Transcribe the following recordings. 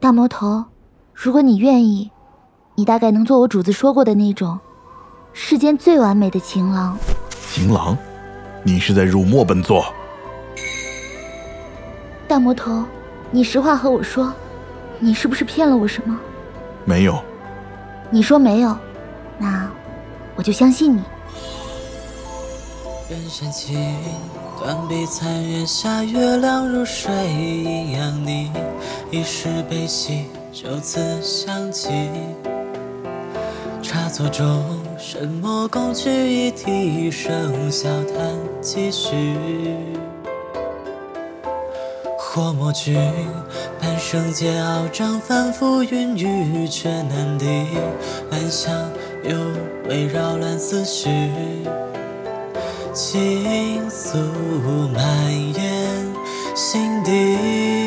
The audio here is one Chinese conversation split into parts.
大魔头，如果你愿意，你大概能做我主子说过的那种世间最完美的情郎。情郎，你是在辱没本座？大魔头，你实话和我说，你是不是骗了我什么？没有。你说没有，那我就相信你。人间情，断壁残垣下，月亮如水一样你，一世悲喜，就此相弃。茶座中，什么共聚一体，声笑谈几许。或莫君，半生煎熬，张帆浮云雨，却难敌。暗香又围绕乱思绪。情愫蔓延心底。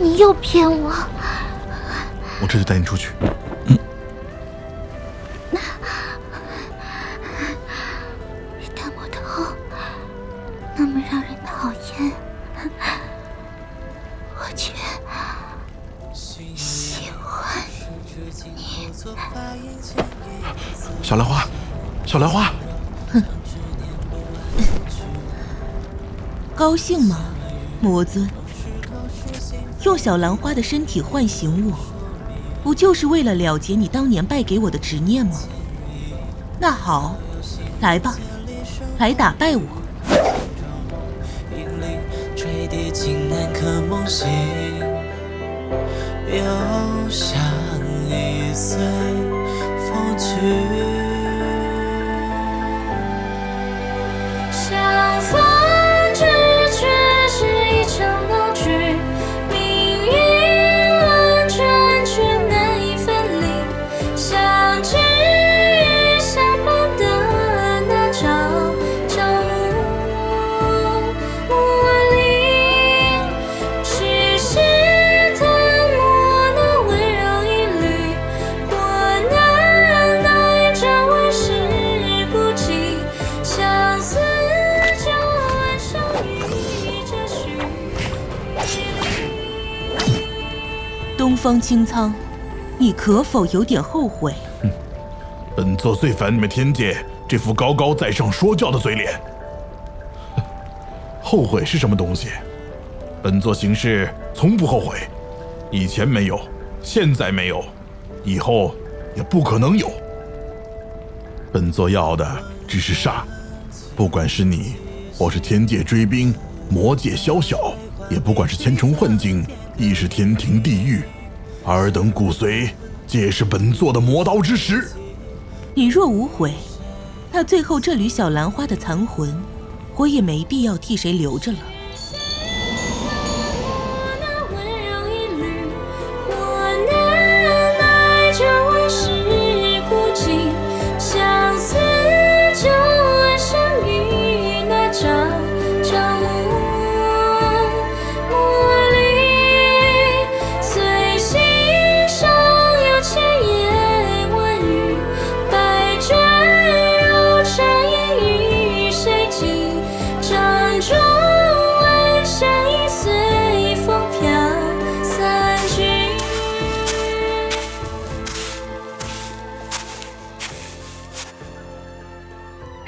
又骗我！我这就带你出去。嗯。大魔头那么让人讨厌，我却喜欢你。小兰花，小兰花。哼。高兴吗，魔尊？用小兰花的身体唤醒我，不就是为了了结你当年败给我的执念吗？那好，来吧，来打败我。东方清仓，你可否有点后悔？哼，本座最烦你们天界这副高高在上说教的嘴脸。后悔是什么东西？本座行事从不后悔，以前没有，现在没有，以后也不可能有。本座要的只是杀，不管是你，或是天界追兵、魔界宵小，也不管是千重幻境，亦是天庭地狱。尔等骨髓，皆是本座的磨刀之石。你若无悔，那最后这缕小兰花的残魂，我也没必要替谁留着了。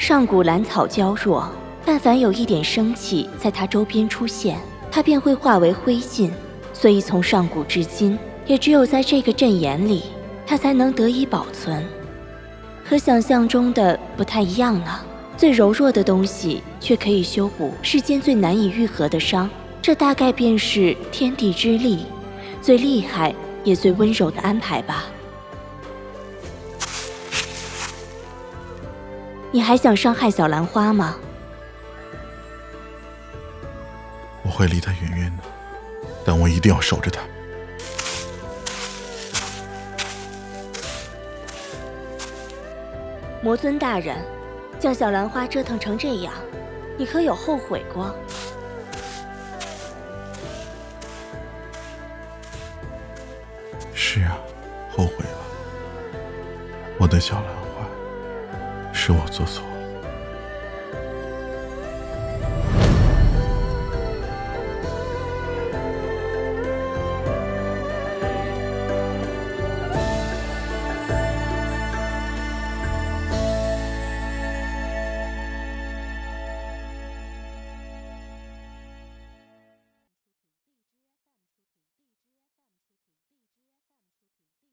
上古兰草娇弱，但凡有一点生气在它周边出现，它便会化为灰烬。所以从上古至今，也只有在这个阵眼里，它才能得以保存。和想象中的不太一样呢。最柔弱的东西，却可以修补世间最难以愈合的伤。这大概便是天地之力，最厉害也最温柔的安排吧。你还想伤害小兰花吗？我会离他远远的，但我一定要守着他。魔尊大人，将小兰花折腾成这样，你可有后悔过？是啊，后悔了。我的小兰花，是我做错。